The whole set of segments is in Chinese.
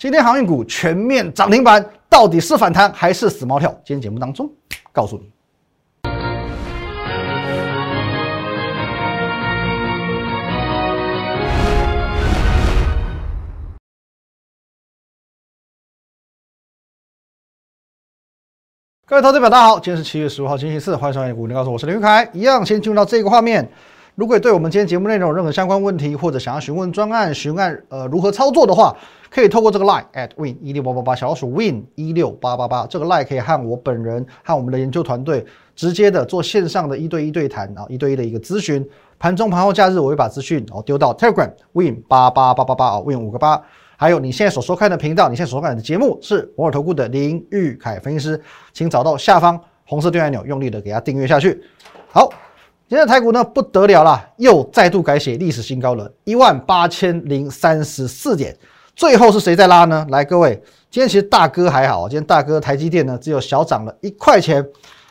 今天航运股全面涨停板，到底是反弹还是死猫跳？今天节目当中告诉你。各位投资者，大家好，今天是七月十五号，星期四，欢迎收看股林告诉我是林玉凯。一样，先进入到这个画面。如果对我们今天节目内容有任何相关问题，或者想要询问专案、询案呃如何操作的话，可以透过这个 line at win 一六八八八小老鼠 win 一六八八八这个 line 可以和我本人和我们的研究团队直接的做线上的一对一对谈啊，一对一的一个咨询。盘中、盘后、假日，我会把资讯哦丢到 Telegram win 八八八八八啊 win 五个八。还有你现在所收看的频道，你现在所看的节目是摩尔投顾的林玉凯分析师，请找到下方红色订阅按钮，用力的给它订阅下去。好，今天的台股呢不得了啦，又再度改写历史新高了，一万八千零三十四点。最后是谁在拉呢？来，各位，今天其实大哥还好，今天大哥台积电呢只有小涨了一块钱，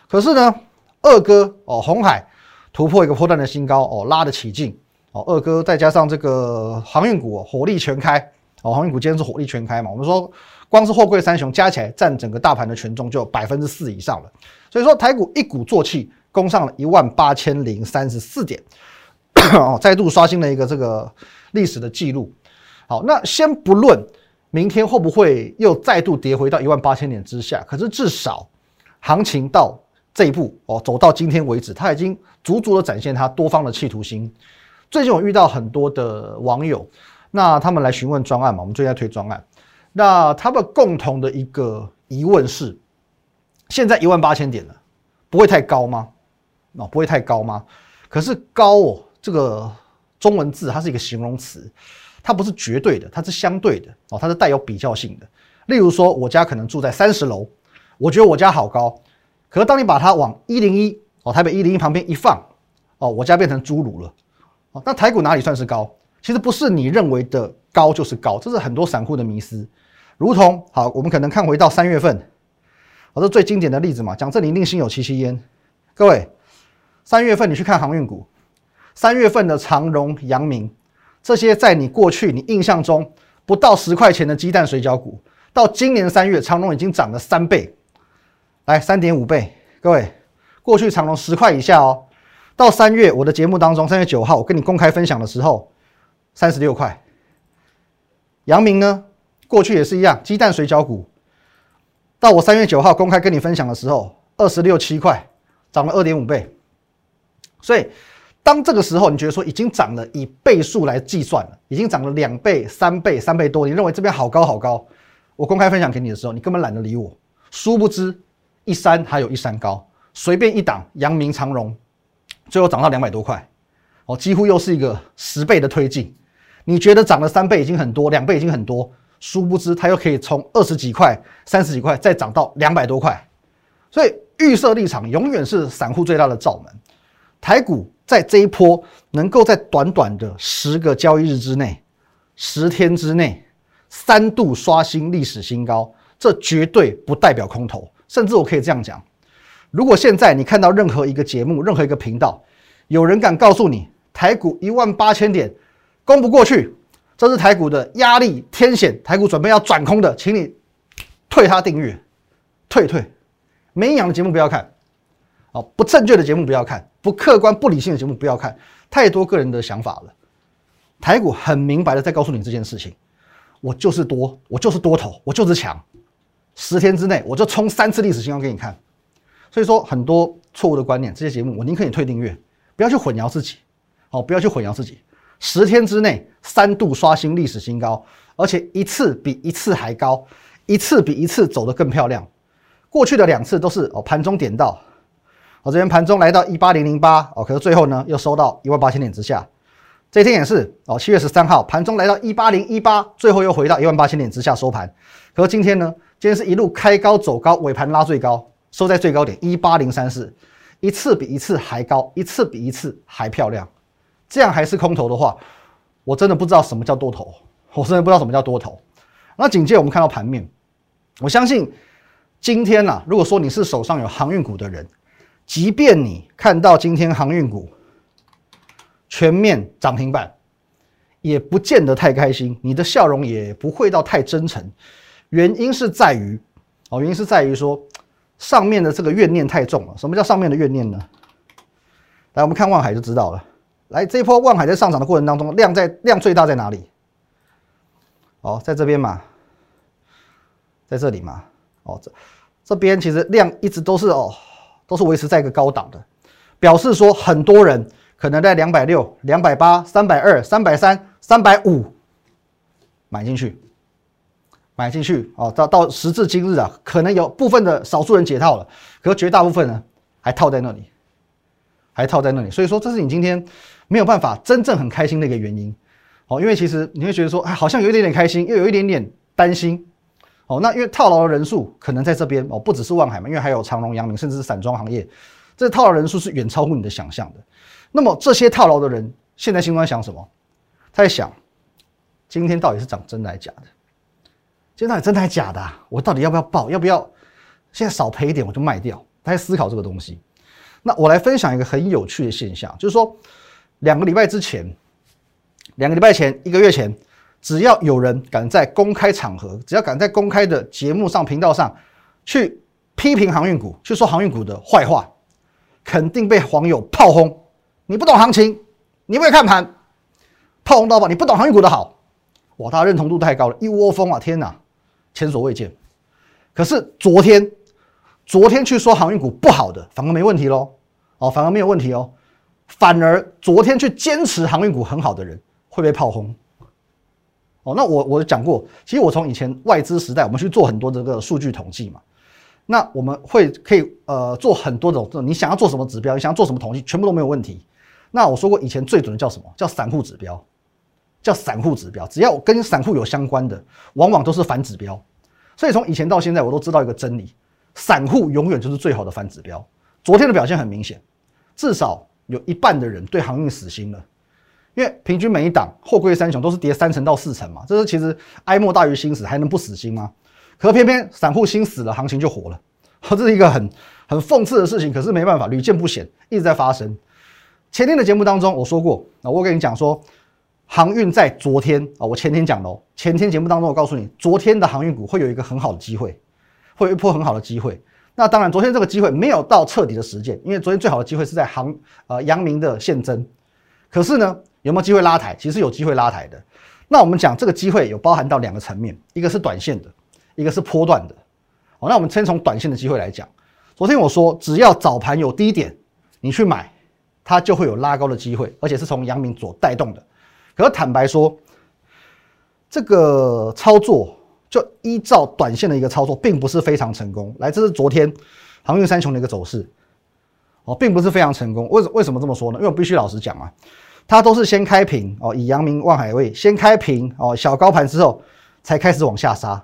可是呢，二哥哦红海突破一个破断的新高哦，拉得起劲哦，二哥再加上这个航运股哦火力全开。哦，航运股今天是火力全开嘛？我们说，光是货柜三雄加起来占整个大盘的权重就百分之四以上了。所以说，台股一鼓作气攻上了一万八千零三十四点，哦，再度刷新了一个这个历史的记录。好，那先不论明天会不会又再度跌回到一万八千点之下，可是至少行情到这一步哦，走到今天为止，它已经足足的展现它多方的企图心。最近我遇到很多的网友。那他们来询问专案嘛？我们最近在推专案。那他们共同的一个疑问是：现在一万八千点了，不会太高吗？哦，不会太高吗？可是高哦，这个中文字它是一个形容词，它不是绝对的，它是相对的哦，它是带有比较性的。例如说，我家可能住在三十楼，我觉得我家好高。可是当你把它往一零一哦，台北一零一旁边一放哦，我家变成侏儒了。哦，那台股哪里算是高？其实不是你认为的高就是高，这是很多散户的迷思。如同好，我们可能看回到三月份，我是最经典的例子嘛。讲这里一定心有戚戚焉。各位，三月份你去看航运股，三月份的长荣、阳明这些，在你过去你印象中不到十块钱的鸡蛋水饺股，到今年三月，长荣已经涨了三倍，来三点五倍。各位，过去长荣十块以下哦，到三月我的节目当中，三月九号我跟你公开分享的时候。三十六块，阳明呢？过去也是一样，鸡蛋水饺股。到我三月九号公开跟你分享的时候，二十六七块，涨了二点五倍。所以，当这个时候你觉得说已经涨了，以倍数来计算了，已经涨了两倍、三倍、三倍多，你认为这边好高好高？我公开分享给你的时候，你根本懒得理我。殊不知，一山还有一山高，随便一档，阳明长荣，最后涨到两百多块，哦，几乎又是一个十倍的推进。你觉得涨了三倍已经很多，两倍已经很多，殊不知它又可以从二十几块、三十几块再涨到两百多块，所以预设立场永远是散户最大的罩门。台股在这一波能够在短短的十个交易日之内、十天之内三度刷新历史新高，这绝对不代表空头。甚至我可以这样讲：如果现在你看到任何一个节目、任何一个频道，有人敢告诉你台股一万八千点，攻不过去，这是台股的压力天险，台股准备要转空的，请你退他订阅，退退，没营养的节目不要看，哦，不正确的节目不要看，不客观不理性的节目不要看，太多个人的想法了。台股很明白的在告诉你这件事情，我就是多，我就是多头，我就是强，十天之内我就冲三次历史新高给你看。所以说很多错误的观念，这些节目我宁可你退订阅，不要去混淆自己，哦，不要去混淆自己。十天之内三度刷新历史新高，而且一次比一次还高，一次比一次走得更漂亮。过去的两次都是哦盘中点到，我这边盘中来到一八零零八哦，可是最后呢又收到一万八千点之下。这一天也是哦，七月十三号盘中来到一八零一八，最后又回到一万八千点之下收盘。可是今天呢，今天是一路开高走高，尾盘拉最高，收在最高点一八零三四，一次比一次还高，一次比一次还漂亮。这样还是空头的话，我真的不知道什么叫多头，我真的不知道什么叫多头。那紧接着我们看到盘面，我相信今天呐，如果说你是手上有航运股的人，即便你看到今天航运股全面涨停板，也不见得太开心，你的笑容也不会到太真诚。原因是在于，哦，原因是在于说上面的这个怨念太重了。什么叫上面的怨念呢？来，我们看望海就知道了。来，这一波望海在上涨的过程当中，量在量最大在哪里？哦，在这边嘛，在这里嘛。哦，这这边其实量一直都是哦，都是维持在一个高档的，表示说很多人可能在两百六、两百八、三百二、三百三、三百五买进去，买进去哦，到到时至今日啊，可能有部分的少数人解套了，可绝大部分呢还套在那里，还套在那里。所以说，这是你今天没有办法真正很开心的一个原因哦，因为其实你会觉得说，哎，好像有一点点开心，又有一点点担心。哦，那因为套牢的人数可能在这边哦，不只是万海嘛，因为还有长隆、阳明，甚至是散装行业，这套牢人数是远超乎你的想象的。那么这些套牢的人现在心中在想什么？他在想，今天到底是涨真的还是假的？今天到底真的还是假的？我到底要不要报？要不要现在少赔一点我就卖掉？他在思考这个东西。那我来分享一个很有趣的现象，就是说两个礼拜之前，两个礼拜前，一个月前。只要有人敢在公开场合，只要敢在公开的节目上、频道上去批评航运股，去说航运股的坏话，肯定被黄友炮轰。你不懂行情，你不会看盘，炮轰到爆。你不懂航运股的好，哇，他认同度太高了，一窝蜂啊！天哪，前所未见。可是昨天，昨天去说航运股不好的，反而没问题喽。哦，反而没有问题哦。反而昨天去坚持航运股很好的人，会被炮轰。哦，那我我讲过，其实我从以前外资时代，我们去做很多这个数据统计嘛。那我们会可以呃做很多种，你想要做什么指标，你想要做什么统计，全部都没有问题。那我说过，以前最准的叫什么？叫散户指标，叫散户指标。只要跟散户有相关的，往往都是反指标。所以从以前到现在，我都知道一个真理：散户永远就是最好的反指标。昨天的表现很明显，至少有一半的人对航运死心了。因为平均每一档货柜三雄都是跌三成到四成嘛，这是其实哀莫大于心死，还能不死心吗？可偏偏散户心死了，行情就活了，这是一个很很讽刺的事情。可是没办法，屡见不鲜，一直在发生。前天的节目当中我说过，啊，我跟你讲说，航运在昨天啊，我前天讲的，前天节目当中我告诉你，昨天的航运股会有一个很好的机会，会有一波很好的机会。那当然，昨天这个机会没有到彻底的实践，因为昨天最好的机会是在航呃阳明的现增，可是呢。有没有机会拉抬？其实有机会拉抬的。那我们讲这个机会有包含到两个层面，一个是短线的，一个是波段的。好，那我们先从短线的机会来讲。昨天我说，只要早盘有低点，你去买，它就会有拉高的机会，而且是从阳明所带动的。可是坦白说，这个操作就依照短线的一个操作，并不是非常成功。来，这是昨天航运三雄的一个走势，哦，并不是非常成功。为什为什么这么说呢？因为我必须老实讲啊。它都是先开平哦，以阳明、望海为先开平哦，小高盘之后才开始往下杀，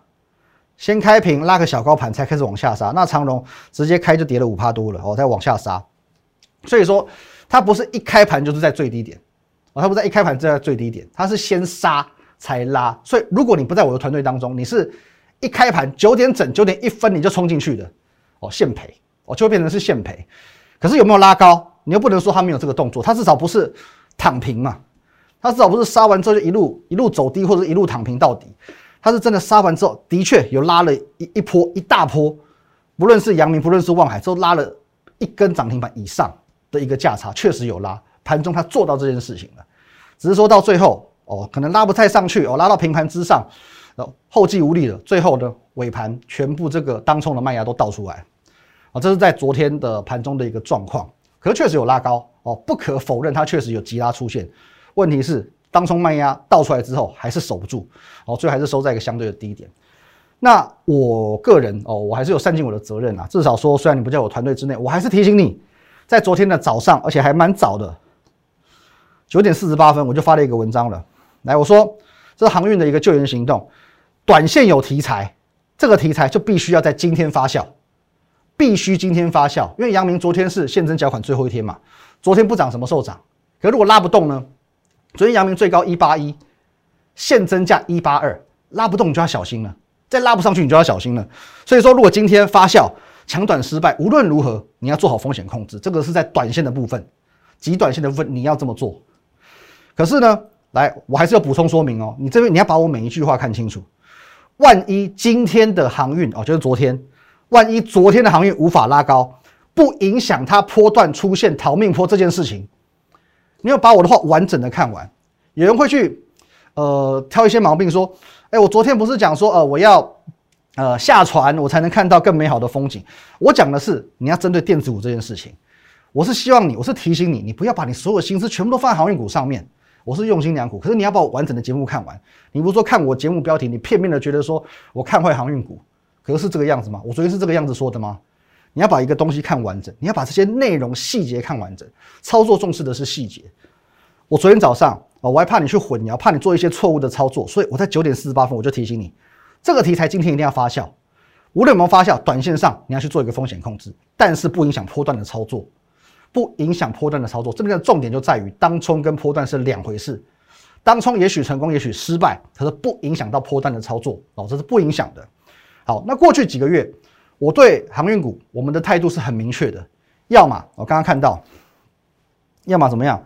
先开平拉个小高盘才开始往下杀。那长荣直接开就跌了五趴多了哦，再往下杀。所以说它不是一开盘就是在最低点哦，它不在一开盘就在最低点，它是先杀才拉。所以如果你不在我的团队当中，你是一开盘九点整九点一分你就冲进去的哦，现赔哦，就会变成是现赔。可是有没有拉高？你又不能说它没有这个动作，它至少不是。躺平嘛，他至少不是杀完之后就一路一路走低，或者一路躺平到底。他是真的杀完之后，的确有拉了一一波一大波，不论是阳明，不论是望海，都拉了一根涨停板以上的一个价差，确实有拉。盘中他做到这件事情了，只是说到最后哦，可能拉不太上去哦，拉到平盘之上，然后后继无力了。最后的尾盘全部这个当冲的卖压都倒出来，啊，这是在昨天的盘中的一个状况。可是确实有拉高哦，不可否认，它确实有急拉出现。问题是，当冲卖压倒出来之后，还是守不住哦，最后还是收在一个相对的低点。那我个人哦，我还是有善尽我的责任啊。至少说，虽然你不在我团队之内，我还是提醒你，在昨天的早上，而且还蛮早的，九点四十八分，我就发了一个文章了。来，我说这是航运的一个救援行动，短线有题材，这个题材就必须要在今天发酵。必须今天发酵，因为阳明昨天是现增缴款最后一天嘛，昨天不涨什么时候涨？可如果拉不动呢？昨天阳明最高一八一，现增价一八二，拉不动你就要小心了，再拉不上去你就要小心了。所以说，如果今天发酵强短失败，无论如何你要做好风险控制，这个是在短线的部分，极短线的部分你要这么做。可是呢，来，我还是要补充说明哦，你这边你要把我每一句话看清楚。万一今天的航运哦，就是昨天，万一昨天的航运无法拉高，不影响它波段出现逃命坡这件事情，你要把我的话完整的看完。有人会去呃挑一些毛病说，哎，我昨天不是讲说呃我要呃下船我才能看到更美好的风景，我讲的是你要针对电子股这件事情，我是希望你，我是提醒你，你不要把你所有心思全部都放在航运股上面。我是用心良苦，可是你要把我完整的节目看完。你不是说看我节目标题，你片面的觉得说我看坏航运股，可是这个样子吗？我昨天是这个样子说的吗？你要把一个东西看完整，你要把这些内容细节看完整。操作重视的是细节。我昨天早上，我还怕你去混淆，怕你做一些错误的操作，所以我在九点四十八分我就提醒你，这个题材今天一定要发酵。无论有没有发酵，短线上你要去做一个风险控制，但是不影响波段的操作。不影响波段的操作，这边的重点就在于当冲跟波段是两回事。当冲也许成功，也许失败，可是不影响到波段的操作哦，这是不影响的。好，那过去几个月，我对航运股我们的态度是很明确的，要么我刚刚看到，要么怎么样？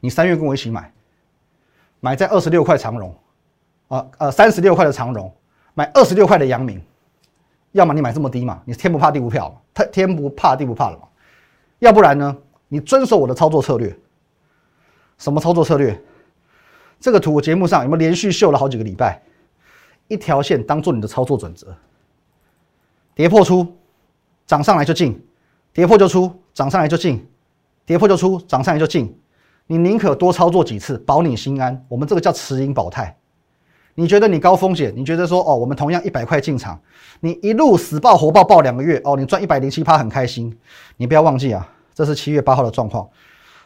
你三月跟我一起买，买在二十六块长荣，啊呃三十六块的长荣，买二十六块的阳明，要么你买这么低嘛，你天不怕地不怕太天不怕地不怕了嘛。要不然呢？你遵守我的操作策略。什么操作策略？这个图我节目上有没有连续秀了好几个礼拜？一条线当做你的操作准则。跌破出，涨上来就进；跌破就出，涨上来就进；跌破就出，涨上来就进。你宁可多操作几次，保你心安。我们这个叫持盈保泰。你觉得你高风险？你觉得说哦，我们同样一百块进场，你一路死抱活抱抱两个月哦，你赚一百零七趴很开心。你不要忘记啊，这是七月八号的状况，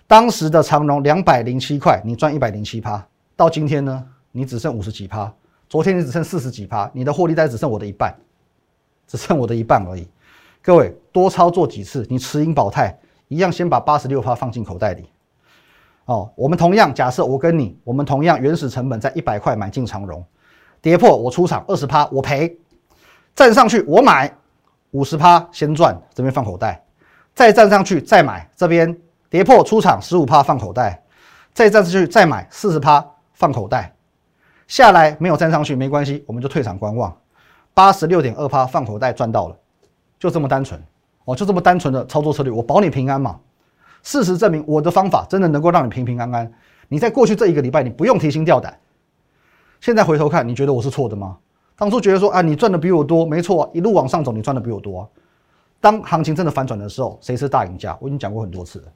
当时的长荣两百零七块，你赚一百零七趴。到今天呢，你只剩五十几趴，昨天你只剩四十几趴，你的获利袋只剩我的一半，只剩我的一半而已。各位多操作几次，你持盈保泰一样，先把八十六趴放进口袋里。哦，我们同样假设我跟你，我们同样原始成本在一百块买进长荣，跌破我出场二十趴我赔，站上去我买五十趴先赚，这边放口袋，再站上去再买，这边跌破出场十五趴放口袋，再站上去再买四十趴放口袋，下来没有站上去没关系，我们就退场观望，八十六点二趴放口袋赚到了，就这么单纯，哦，就这么单纯的操作策略，我保你平安嘛。事实证明，我的方法真的能够让你平平安安。你在过去这一个礼拜，你不用提心吊胆。现在回头看，你觉得我是错的吗？当初觉得说啊，你赚的比我多，没错，一路往上走，你赚的比我多。当行情真的反转的时候，谁是大赢家？我已经讲过很多次了。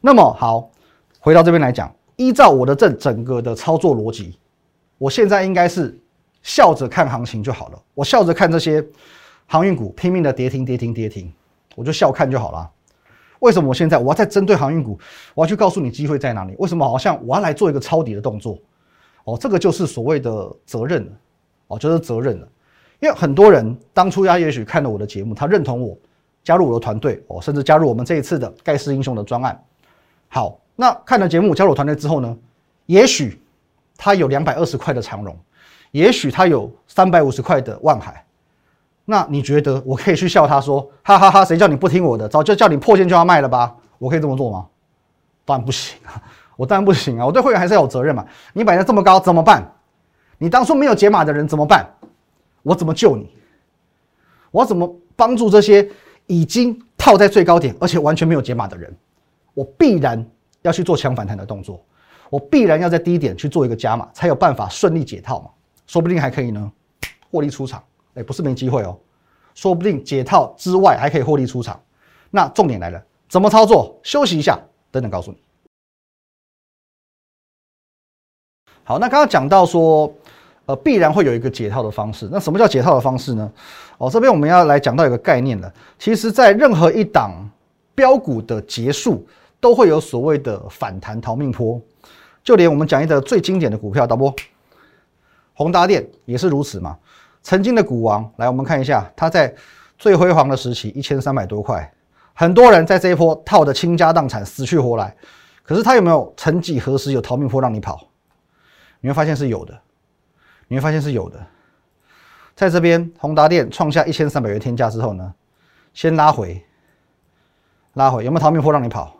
那么好，回到这边来讲，依照我的这整个的操作逻辑，我现在应该是笑着看行情就好了。我笑着看这些航运股拼命的跌停、跌停、跌停，我就笑看就好了。为什么我现在我要再针对航运股，我要去告诉你机会在哪里？为什么好像我要来做一个抄底的动作？哦，这个就是所谓的责任，哦，就是责任了。因为很多人当初他也许看了我的节目，他认同我，加入我的团队，哦，甚至加入我们这一次的盖世英雄的专案。好，那看了节目加入团队之后呢，也许他有两百二十块的长荣，也许他有三百五十块的万海。那你觉得我可以去笑他说，哈哈哈，谁叫你不听我的？早就叫你破线就要卖了吧？我可以这么做吗？当然不行啊，我当然不行啊，我对会员还是要有责任嘛。你买的这么高怎么办？你当初没有解码的人怎么办？我怎么救你？我怎么帮助这些已经套在最高点而且完全没有解码的人？我必然要去做强反弹的动作，我必然要在低点去做一个加码，才有办法顺利解套嘛。说不定还可以呢，获利出场。哎，不是没机会哦，说不定解套之外还可以获利出场。那重点来了，怎么操作？休息一下，等等告诉你。好，那刚刚讲到说，呃，必然会有一个解套的方式。那什么叫解套的方式呢？哦，这边我们要来讲到一个概念了。其实，在任何一档标股的结束，都会有所谓的反弹逃命坡。就连我们讲一个最经典的股票，导播，宏达电也是如此嘛。曾经的股王，来我们看一下，他在最辉煌的时期一千三百多块，很多人在这一波套的倾家荡产，死去活来。可是他有没有曾几何时有逃命坡让你跑？你会发现是有的，你会发现是有的。在这边宏达电创下一千三百元天价之后呢，先拉回，拉回有没有逃命坡让你跑？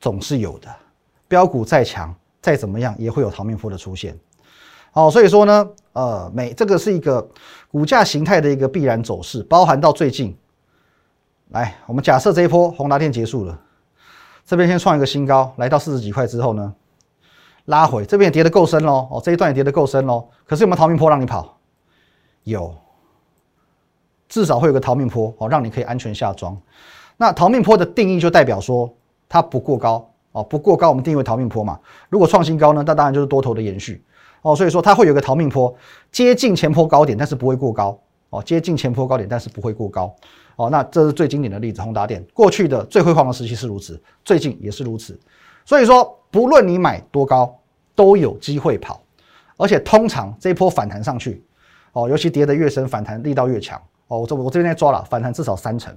总是有的。标股再强，再怎么样也会有逃命坡的出现。好，所以说呢，呃，每这个是一个股价形态的一个必然走势，包含到最近。来，我们假设这一波宏达电结束了，这边先创一个新高，来到四十几块之后呢，拉回，这边也跌得够深喽，哦，这一段也跌得够深喽。可是有没有逃命坡让你跑？有，至少会有个逃命坡哦，让你可以安全下庄。那逃命坡的定义就代表说它不过高哦，不过高我们定义为逃命坡嘛。如果创新高呢，那当然就是多头的延续哦。所以说它会有个逃命坡，接近前坡高点，但是不会过高哦，接近前坡高点，但是不会过高。哦，那这是最经典的例子，宏达电过去的最辉煌的时期是如此，最近也是如此。所以说，不论你买多高，都有机会跑，而且通常这一波反弹上去，哦，尤其跌得越深，反弹力道越强。哦，我这我这边在抓了，反弹至少三成，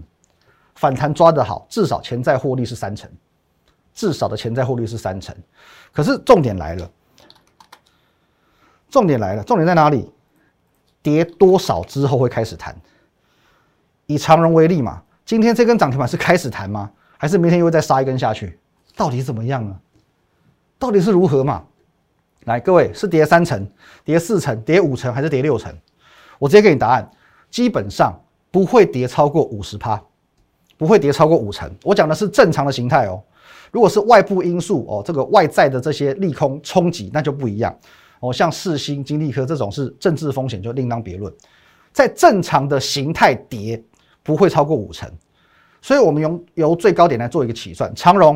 反弹抓得好，至少潜在获利是三成，至少的潜在获利是三成。可是重点来了，重点来了，重点在哪里？跌多少之后会开始弹？以长荣为例嘛，今天这根涨停板是开始弹吗？还是明天又会再杀一根下去？到底怎么样呢？到底是如何嘛？来，各位是跌三成、跌四成、跌五成还是跌六成？我直接给你答案，基本上不会跌超过五十趴，不会跌超过五成。我讲的是正常的形态哦。如果是外部因素哦，这个外在的这些利空冲击，那就不一样哦。像世新、金利科这种是政治风险，就另当别论。在正常的形态跌。不会超过五成，所以我们用由最高点来做一个起算。长荣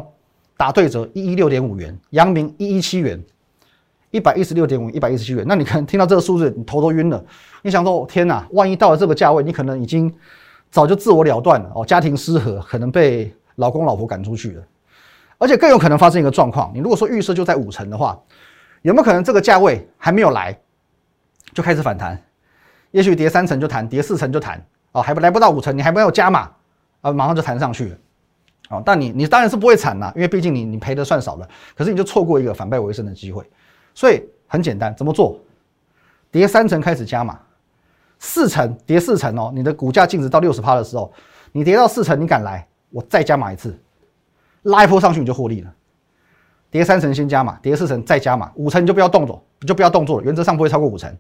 打对折一一六点五元，阳明一一七元，一百一十六点五，一百一十七元。那你可能听到这个数字，你头都晕了。你想说，天哪，万一到了这个价位，你可能已经早就自我了断了哦，家庭失和，可能被老公老婆赶出去了。而且更有可能发生一个状况，你如果说预设就在五成的话，有没有可能这个价位还没有来，就开始反弹？也许跌三成就弹，跌四成就弹。哦，还不来不到五成，你还没有加码，啊，马上就弹上去了，哦，但你你当然是不会惨啦，因为毕竟你你赔的算少了，可是你就错过一个反败为胜的机会，所以很简单，怎么做？跌三成开始加码，四成跌四成哦，你的股价净值到六十趴的时候，你跌到四成，你敢来，我再加码一次，拉一波上去你就获利了。跌三成先加码，跌四成再加码，五成你就不要动作，你就不要动作了，原则上不会超过五成，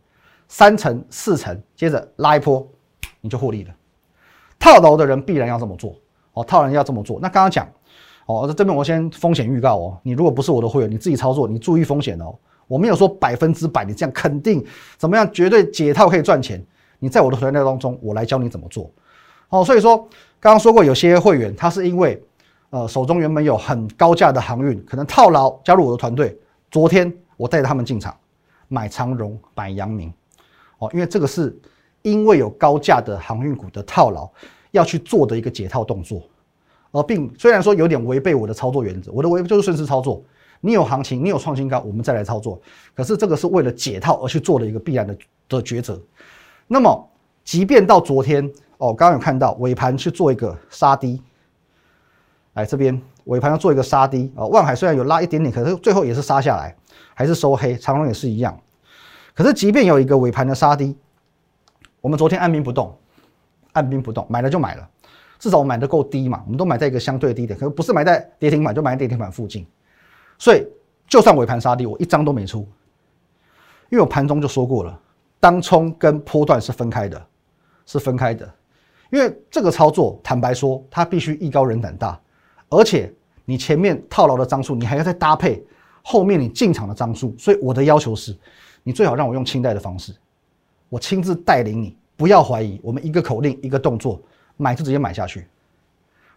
三成四成接着拉一波。你就获利了，套牢的人必然要这么做哦，套人要这么做。那刚刚讲哦，这边我先风险预告哦，你如果不是我的会员，你自己操作，你注意风险哦。我没有说百分之百你这样肯定怎么样，绝对解套可以赚钱。你在我的团队当中，我来教你怎么做。哦，所以说刚刚说过，有些会员他是因为呃手中原本有很高价的航运，可能套牢加入我的团队。昨天我带着他们进场买长荣、买阳明哦，因为这个是。因为有高价的航运股的套牢，要去做的一个解套动作，而并虽然说有点违背我的操作原则，我的违就是顺势操作。你有行情，你有创新高，我们再来操作。可是这个是为了解套而去做的一个必然的的抉择。那么，即便到昨天哦，刚刚有看到尾盘去做一个杀低，来这边尾盘要做一个杀低啊。万海虽然有拉一点点，可是最后也是杀下来，还是收黑。长隆也是一样。可是即便有一个尾盘的杀低。我们昨天按兵不动，按兵不动，买了就买了，至少我买的够低嘛，我们都买在一个相对低点，可不是买在跌停板，就买在跌停板附近，所以就算尾盘杀低，我一张都没出，因为我盘中就说过了，当冲跟波段是分开的，是分开的，因为这个操作，坦白说，它必须艺高人胆大，而且你前面套牢的张数，你还要再搭配后面你进场的张数，所以我的要求是，你最好让我用清代的方式。我亲自带领你，不要怀疑，我们一个口令，一个动作，买就直接买下去。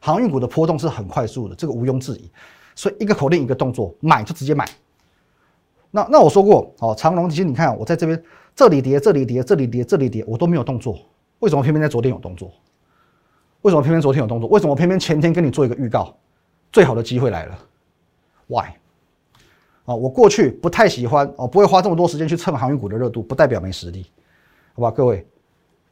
航运股的波动是很快速的，这个毋庸置疑。所以一个口令，一个动作，买就直接买。那那我说过，哦，长隆，其实你看，我在这边这里跌，这里跌，这里跌，这里跌，我都没有动作。为什么偏偏在昨天有动作？为什么偏偏昨天有动作？为什么偏偏前天跟你做一个预告？最好的机会来了，Why？啊，我过去不太喜欢哦，不会花这么多时间去蹭航运股的热度，不代表没实力。好吧，各位，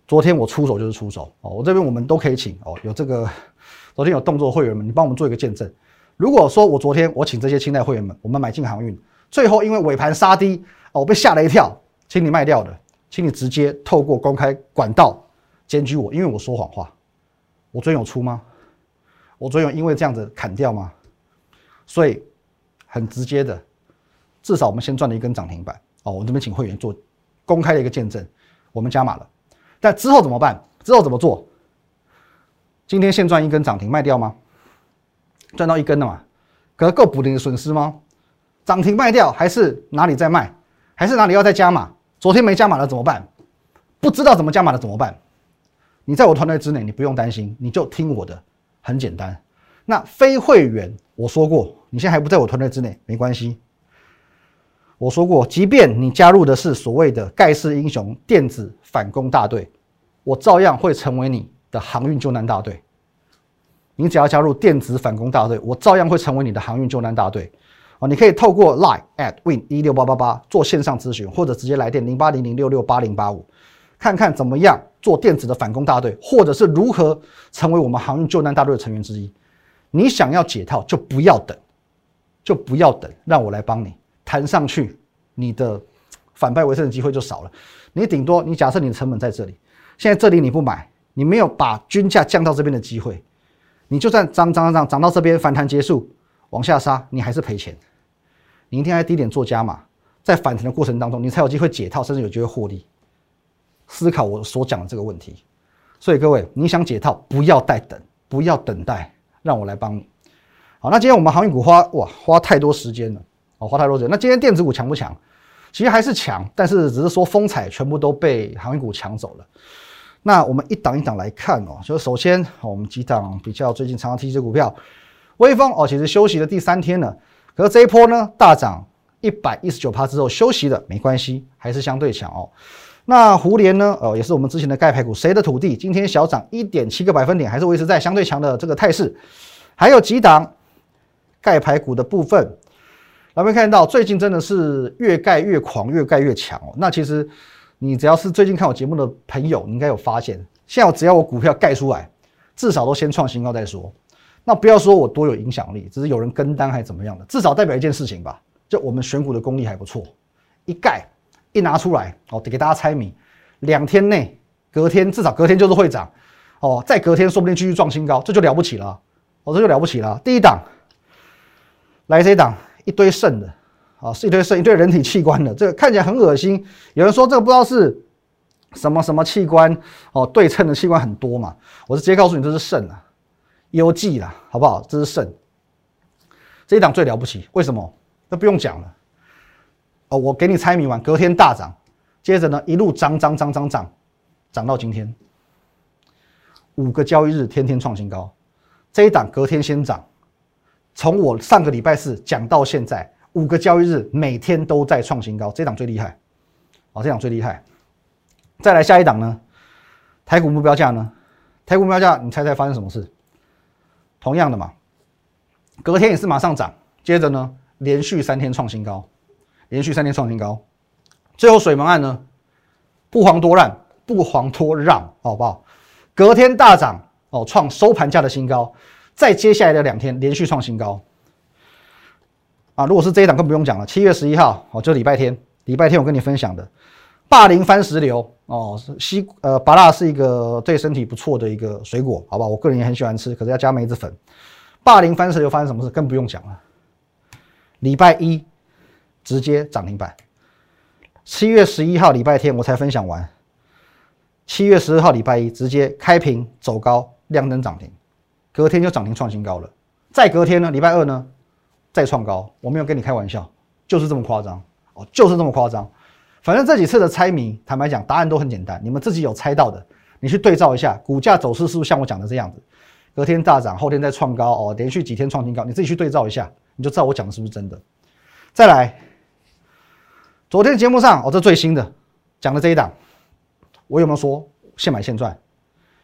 昨天我出手就是出手哦。我这边我们都可以请哦，有这个 昨天有动作会员们，你帮我们做一个见证。如果说我昨天我请这些清代会员们，我们买进航运，最后因为尾盘杀低哦，我被吓了一跳，请你卖掉的，请你直接透过公开管道检举我，因为我说谎话。我昨天有出吗？我昨天有因为这样子砍掉吗？所以很直接的，至少我们先赚了一根涨停板哦。我这边请会员做公开的一个见证，我们加码了。但之后怎么办？之后怎么做？今天现赚一根涨停卖掉吗？赚到一根了嘛？可够补你的损失吗？涨停卖掉还是哪里在卖？还是哪里要再加码？昨天没加码了怎么办？不知道怎么加码的怎么办？你在我团队之内，你不用担心，你就听我的，很简单。那非会员，我说过，你现在还不在我团队之内，没关系。我说过，即便你加入的是所谓的盖世英雄电子反攻大队，我照样会成为你的航运救难大队。你只要加入电子反攻大队，我照样会成为你的航运救难大队。哦，你可以透过 line at win 一六八八八做线上咨询，或者直接来电零八零零六六八零八五，看看怎么样做电子的反攻大队，或者是如何成为我们航运救难大队的成员之一。你想要解套，就不要等，就不要等，让我来帮你弹上去，你的反败为胜的机会就少了。你顶多你假设你的成本在这里，现在这里你不买，你没有把均价降到这边的机会，你就算涨涨涨涨到这边反弹结束，往下杀，你还是赔钱。你一定要低点做加码，在反弹的过程当中，你才有机会解套，甚至有机会获利。思考我所讲的这个问题，所以各位，你想解套，不要待等，不要等待，让我来帮你。好，那今天我们航运股花哇花太多时间了，哦，花太多时间。那今天电子股强不强？其实还是强，但是只是说风采全部都被航运股抢走了。那我们一档一档来看哦，就首先我们几档比较最近常常提及的股票，微风哦，其实休息了第三天了。可是这一波呢，大涨一百一十九趴之后休息了，没关系，还是相对强哦。那胡联呢？哦，也是我们之前的钙牌股，谁的土地？今天小涨一点七个百分点，还是维持在相对强的这个态势。还有几档钙牌股的部分，有没有看到？最近真的是越盖越狂，越盖越强哦。那其实你只要是最近看我节目的朋友，你应该有发现，现在只要我股票盖出来，至少都先创新高再说。那不要说我多有影响力，只是有人跟单还是怎么样的，至少代表一件事情吧，就我们选股的功力还不错。一盖一拿出来，哦，得给大家猜谜，两天内，隔天至少隔天就是会涨，哦，再隔天说不定继续创新高，这就了不起了，哦，这就了不起了。第一档，来这一档一堆肾的，啊，是一堆肾，一堆人体器官的，这个看起来很恶心。有人说这个不知道是什么什么器官，哦，对称的器官很多嘛，我是直接告诉你这是肾啊。优绩啦，好不好？这是肾，这一档最了不起。为什么？那不用讲了。哦，我给你猜谜完，隔天大涨，接着呢一路涨涨涨涨涨，涨到今天，五个交易日天天创新高。这一档隔天先涨，从我上个礼拜四讲到现在，五个交易日每天都在创新高。这档最厉害，哦，这档最厉害。再来下一档呢？台股目标价呢？台股目标价，你猜猜发生什么事？同样的嘛，隔天也是马上涨，接着呢，连续三天创新高，连续三天创新高，最后水门案呢，不遑多让，不遑多让，好不好？隔天大涨哦，创收盘价的新高，再接下来的两天连续创新高，啊，如果是这一档更不用讲了，七月十一号哦，就礼拜天，礼拜天我跟你分享的。霸凌番石榴哦，西呃，芭辣是一个对身体不错的一个水果，好吧？我个人也很喜欢吃，可是要加梅子粉。霸凌番石榴发生什么事？更不用讲了。礼拜一直接涨停板，七月十一号礼拜天我才分享完，七月十二号礼拜一直接开平走高，亮灯涨停，隔天就涨停创新高了。再隔天呢，礼拜二呢再创高，我没有跟你开玩笑，就是这么夸张哦，就是这么夸张。反正这几次的猜谜，坦白讲，答案都很简单。你们自己有猜到的，你去对照一下，股价走势是不是像我讲的这样子？隔天大涨，后天再创高哦，连续几天创新高，你自己去对照一下，你就知道我讲的是不是真的。再来，昨天节目上哦，这最新的讲的这一档，我有没有说现买现赚？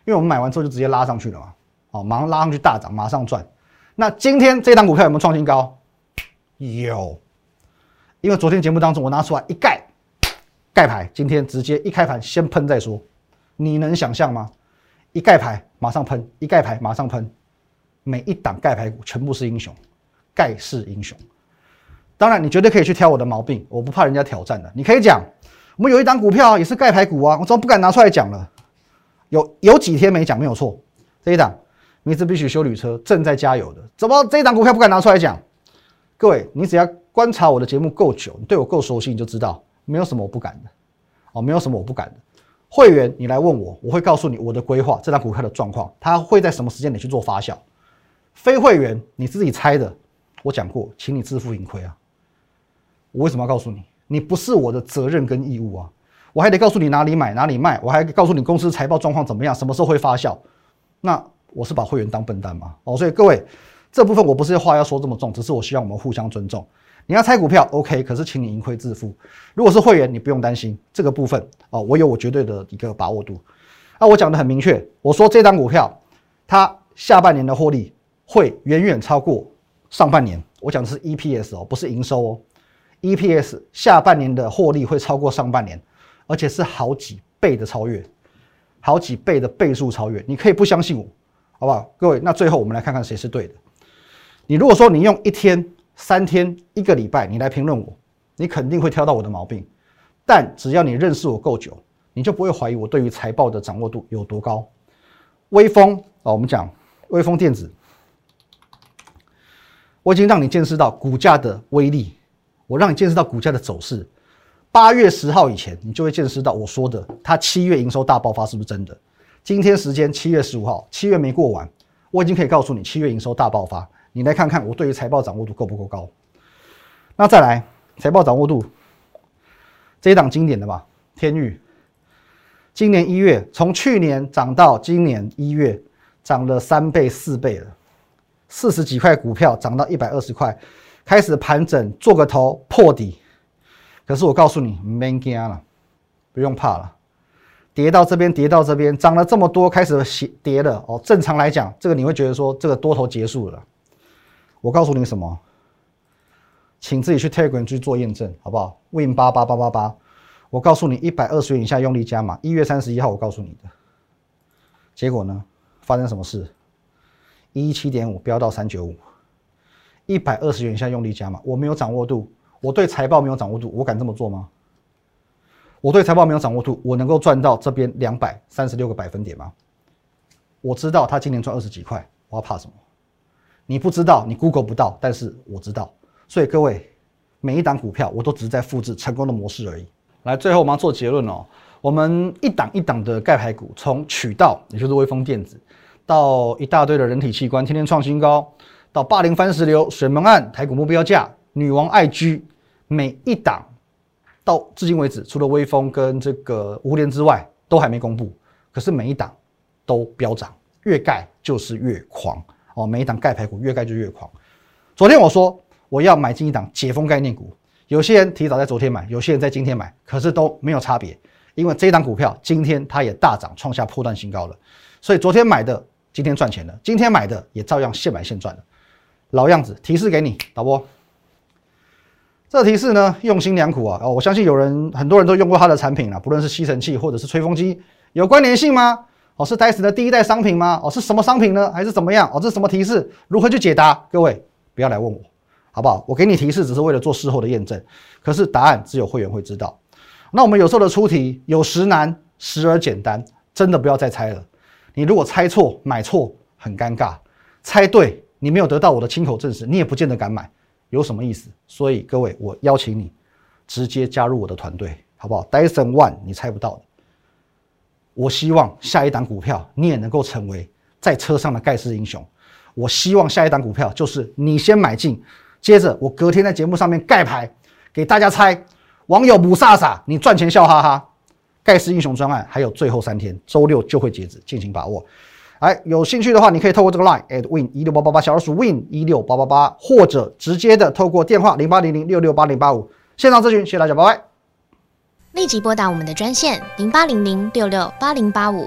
因为我们买完之后就直接拉上去了嘛，哦，马上拉上去大涨，马上赚。那今天这一档股票有没有创新高？有，因为昨天节目当中我拿出来一盖。盖牌今天直接一开盘先喷再说，你能想象吗？一盖牌马上喷，一盖牌马上喷，每一档盖牌股全部是英雄，盖世英雄。当然你绝对可以去挑我的毛病，我不怕人家挑战的。你可以讲，我们有一档股票也是盖牌股啊，我怎么不敢拿出来讲了？有有几天没讲没有错，这一档米兹必须修旅车正在加油的，怎么这一档股票不敢拿出来讲？各位，你只要观察我的节目够久，你对我够熟悉，你就知道没有什么我不敢的哦，没有什么我不敢的。会员，你来问我，我会告诉你我的规划，这张股票的状况，它会在什么时间点去做发酵。非会员，你自己猜的。我讲过，请你自负盈亏啊。我为什么要告诉你？你不是我的责任跟义务啊。我还得告诉你哪里买哪里卖，我还告诉你公司财报状况怎么样，什么时候会发酵。那我是把会员当笨蛋吗？哦，所以各位，这部分我不是话要说这么重，只是我希望我们互相尊重。你要猜股票，OK，可是请你盈亏自负。如果是会员，你不用担心这个部分哦，我有我绝对的一个把握度。那我讲的很明确，我说这张股票它下半年的获利会远远超过上半年。我讲的是 EPS 哦，不是营收哦。EPS 下半年的获利会超过上半年。而且是好几倍的超越，好几倍的倍数超越，你可以不相信我，好不好？各位，那最后我们来看看谁是对的。你如果说你用一天、三天、一个礼拜，你来评论我，你肯定会挑到我的毛病。但只要你认识我够久，你就不会怀疑我对于财报的掌握度有多高。微风啊，我们讲微风电子，我已经让你见识到股价的威力，我让你见识到股价的走势。八月十号以前，你就会见识到我说的，它七月营收大爆发是不是真的？今天时间七月十五号，七月没过完，我已经可以告诉你七月营收大爆发。你来看看我对于财报掌握度够不够高？那再来财报掌握度，这一档经典的吧，天域，今年一月从去年涨到今年一月，涨了三倍四倍了，四十几块股票涨到一百二十块，开始盘整做个头破底。可是我告诉你，没惊了，不用怕了。跌到这边，跌到这边，涨了这么多，开始跌了哦。正常来讲，这个你会觉得说，这个多头结束了。我告诉你什么？请自己去 Telegram 去做验证，好不好？Win 八八八八八，我告诉你，一百二十元以下用力加码。一月三十一号，我告诉你的。结果呢？发生什么事？一七点五飙到三九五，一百二十元以下用力加嘛，我没有掌握度。我对财报没有掌握度，我敢这么做吗？我对财报没有掌握度，我能够赚到这边两百三十六个百分点吗？我知道他今年赚二十几块，我要怕什么？你不知道，你 Google 不到，但是我知道。所以各位，每一档股票我都只是在复制成功的模式而已。来，最后我们要做结论哦。我们一档一档的盖牌股，从渠道，也就是微风电子，到一大堆的人体器官，天天创新高，到霸凌番石榴、水门案、台股目标价。女王爱居每一档到至今为止，除了微风跟这个五联之外，都还没公布。可是每一档都飙涨，越盖就是越狂哦。每一档盖牌股越盖就越狂。昨天我说我要买进一档解封概念股，有些人提早在昨天买，有些人在今天买，可是都没有差别，因为这一档股票今天它也大涨，创下破断新高了。所以昨天买的今天赚钱了，今天买的也照样现买现赚了。老样子，提示给你，导播。这提示呢，用心良苦啊！哦，我相信有人很多人都用过它的产品了，不论是吸尘器或者是吹风机，有关联性吗？哦，是戴森的第一代商品吗？哦，是什么商品呢？还是怎么样？哦，这是什么提示？如何去解答？各位不要来问我，好不好？我给你提示只是为了做事后的验证，可是答案只有会员会知道。那我们有时候的出题有时难，时而简单，真的不要再猜了。你如果猜错买错，很尴尬；猜对，你没有得到我的亲口证实，你也不见得敢买。有什么意思？所以各位，我邀请你直接加入我的团队，好不好？Dyson One，你猜不到的。我希望下一档股票你也能够成为在车上的盖世英雄。我希望下一档股票就是你先买进，接着我隔天在节目上面盖牌给大家猜。网友不飒飒，你赚钱笑哈哈。盖世英雄专案还有最后三天，周六就会截止，敬请把握。哎，有兴趣的话，你可以透过这个 line at win 一六八八八小老鼠 win 一六八八八，或者直接的透过电话零八零零六六八零八五线上咨询。谢谢大家，拜拜。立即拨打我们的专线零八零零六六八零八五